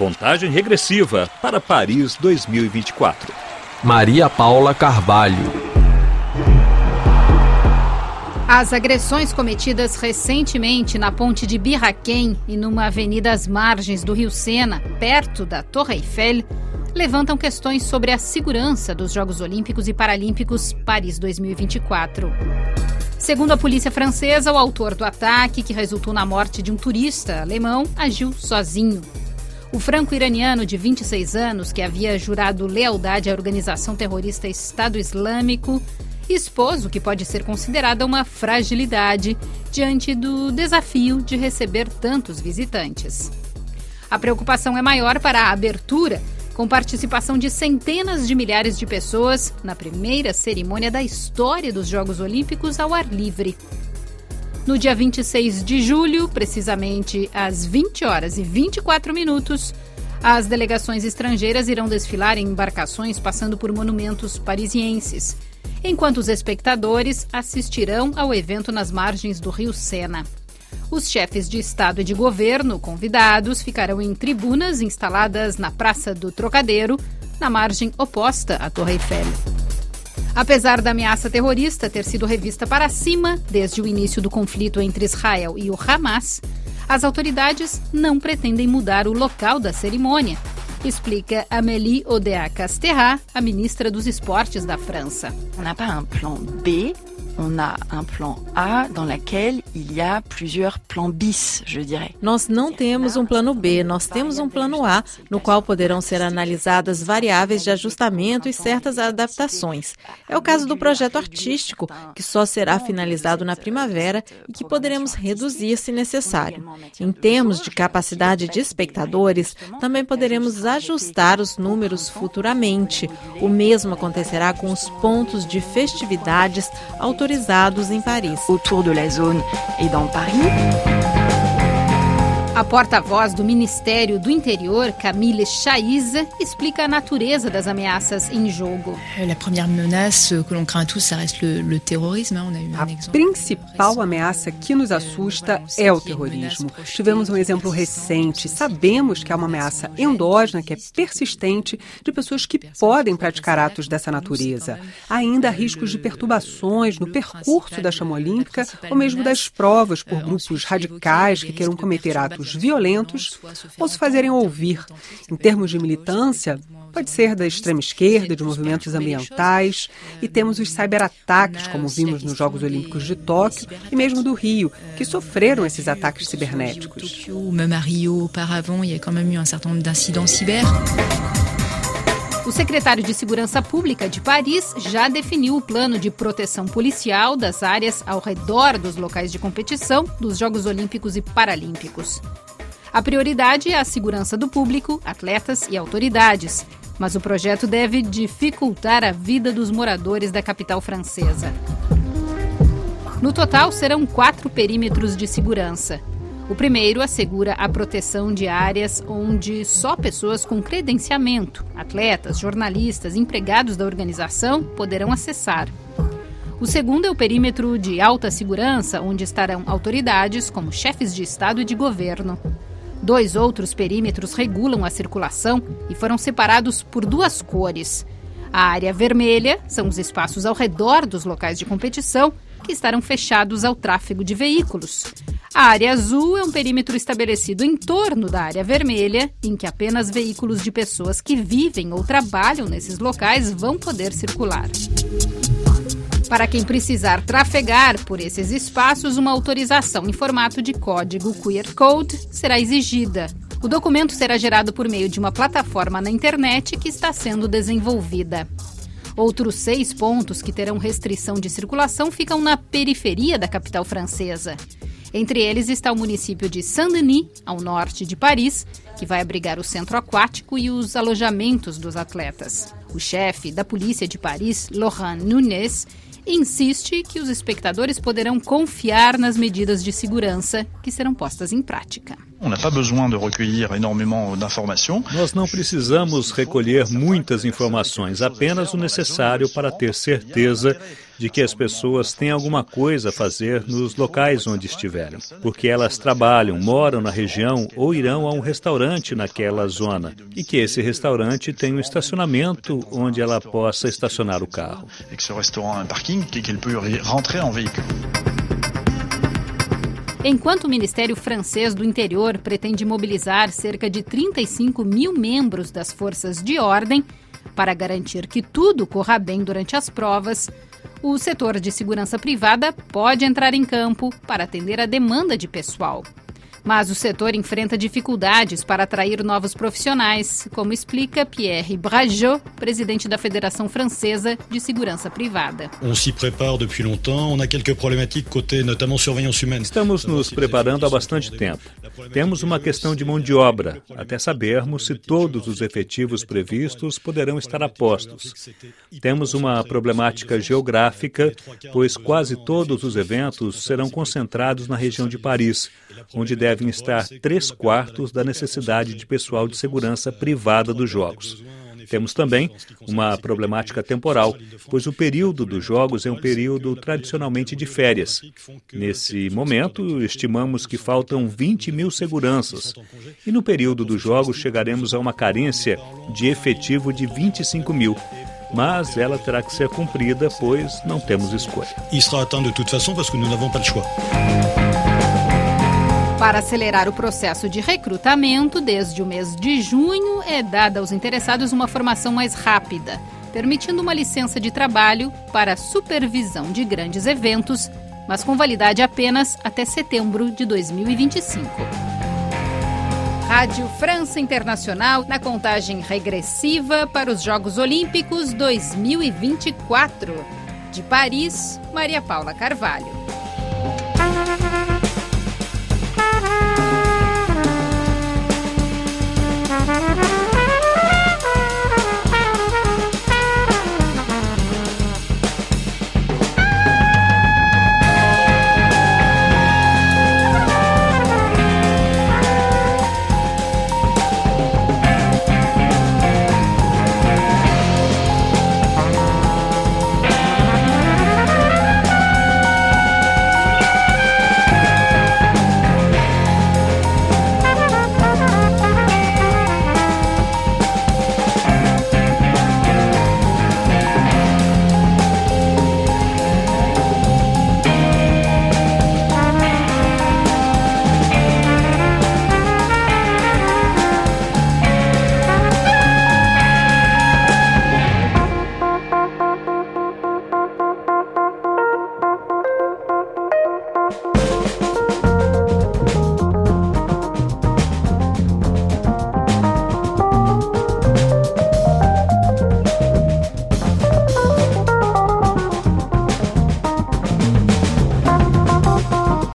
Contagem regressiva para Paris 2024. Maria Paula Carvalho. As agressões cometidas recentemente na ponte de Birraquém e numa avenida às margens do Rio Sena, perto da Torre Eiffel, levantam questões sobre a segurança dos Jogos Olímpicos e Paralímpicos Paris 2024. Segundo a polícia francesa, o autor do ataque, que resultou na morte de um turista alemão, agiu sozinho. O franco-iraniano de 26 anos, que havia jurado lealdade à organização terrorista Estado Islâmico, expôs o que pode ser considerada uma fragilidade diante do desafio de receber tantos visitantes. A preocupação é maior para a abertura com participação de centenas de milhares de pessoas na primeira cerimônia da história dos Jogos Olímpicos ao ar livre. No dia 26 de julho, precisamente às 20 horas e 24 minutos, as delegações estrangeiras irão desfilar em embarcações passando por monumentos parisienses, enquanto os espectadores assistirão ao evento nas margens do rio Sena. Os chefes de Estado e de governo convidados ficarão em tribunas instaladas na Praça do Trocadeiro, na margem oposta à Torre Eiffel. Apesar da ameaça terrorista ter sido revista para cima desde o início do conflito entre Israel e o Hamas, as autoridades não pretendem mudar o local da cerimônia, explica Amélie Oudéa-Castéra, a ministra dos Esportes da França. N'a pas un B on a un plan A dans lequel il y a plusieurs plans bis, je dirais. Nós não temos um plano B, nós temos um plano A, no qual poderão ser analisadas variáveis de ajustamento e certas adaptações. É o caso do projeto artístico, que só será finalizado na primavera e que poderemos reduzir se necessário. Em termos de capacidade de espectadores, também poderemos ajustar os números futuramente. O mesmo acontecerá com os pontos de festividades autorizados autorizados em Paris. Autour de la zone et dans Paris. A porta-voz do Ministério do Interior, Camille Chaiza, explica a natureza das ameaças em jogo. A principal ameaça que nos assusta é o terrorismo. Tivemos um exemplo recente. Sabemos que há uma ameaça endógena que é persistente de pessoas que podem praticar atos dessa natureza. Há ainda riscos de perturbações no percurso da chama olímpica ou mesmo das provas por grupos radicais que queiram cometer atos violentos ou se fazerem ouvir. Em termos de militância, pode ser da extrema esquerda, de movimentos ambientais, e temos os cyberataques, como vimos nos Jogos Olímpicos de Tóquio e mesmo do Rio, que sofreram esses ataques cibernéticos. O secretário de Segurança Pública de Paris já definiu o plano de proteção policial das áreas ao redor dos locais de competição dos Jogos Olímpicos e Paralímpicos. A prioridade é a segurança do público, atletas e autoridades, mas o projeto deve dificultar a vida dos moradores da capital francesa. No total, serão quatro perímetros de segurança. O primeiro assegura a proteção de áreas onde só pessoas com credenciamento, atletas, jornalistas, empregados da organização poderão acessar. O segundo é o perímetro de alta segurança, onde estarão autoridades como chefes de Estado e de governo. Dois outros perímetros regulam a circulação e foram separados por duas cores. A área vermelha são os espaços ao redor dos locais de competição que estarão fechados ao tráfego de veículos. A área azul é um perímetro estabelecido em torno da área vermelha, em que apenas veículos de pessoas que vivem ou trabalham nesses locais vão poder circular. Para quem precisar trafegar por esses espaços, uma autorização em formato de código QR Code será exigida. O documento será gerado por meio de uma plataforma na internet que está sendo desenvolvida. Outros seis pontos que terão restrição de circulação ficam na periferia da capital francesa. Entre eles está o município de Saint-Denis, ao norte de Paris, que vai abrigar o centro aquático e os alojamentos dos atletas. O chefe da polícia de Paris, Laurent Nunes, insiste que os espectadores poderão confiar nas medidas de segurança que serão postas em prática. Nós não precisamos recolher muitas informações, apenas o necessário para ter certeza de que as pessoas têm alguma coisa a fazer nos locais onde estiverem, porque elas trabalham, moram na região ou irão a um restaurante naquela zona e que esse restaurante tem um estacionamento onde ela possa estacionar o carro. Enquanto o Ministério Francês do Interior pretende mobilizar cerca de 35 mil membros das forças de ordem para garantir que tudo corra bem durante as provas, o setor de segurança privada pode entrar em campo para atender a demanda de pessoal. Mas o setor enfrenta dificuldades para atrair novos profissionais, como explica Pierre Brajot, presidente da Federação Francesa de Segurança Privada. Estamos nos preparando há bastante tempo. Temos uma questão de mão de obra, até sabermos se todos os efetivos previstos poderão estar a postos. Temos uma problemática geográfica, pois quase todos os eventos serão concentrados na região de Paris, onde deve devem estar três quartos da necessidade de pessoal de segurança privada dos Jogos. Temos também uma problemática temporal, pois o período dos Jogos é um período tradicionalmente de férias. Nesse momento, estimamos que faltam 20 mil seguranças. E no período dos Jogos chegaremos a uma carência de efetivo de 25 mil mas ela terá que ser cumprida, pois não temos escolha. E será atteint de toute façon parce que nous n'avons pas choix. Para acelerar o processo de recrutamento, desde o mês de junho é dada aos interessados uma formação mais rápida, permitindo uma licença de trabalho para supervisão de grandes eventos, mas com validade apenas até setembro de 2025. Rádio França Internacional na contagem regressiva para os Jogos Olímpicos 2024. De Paris, Maria Paula Carvalho.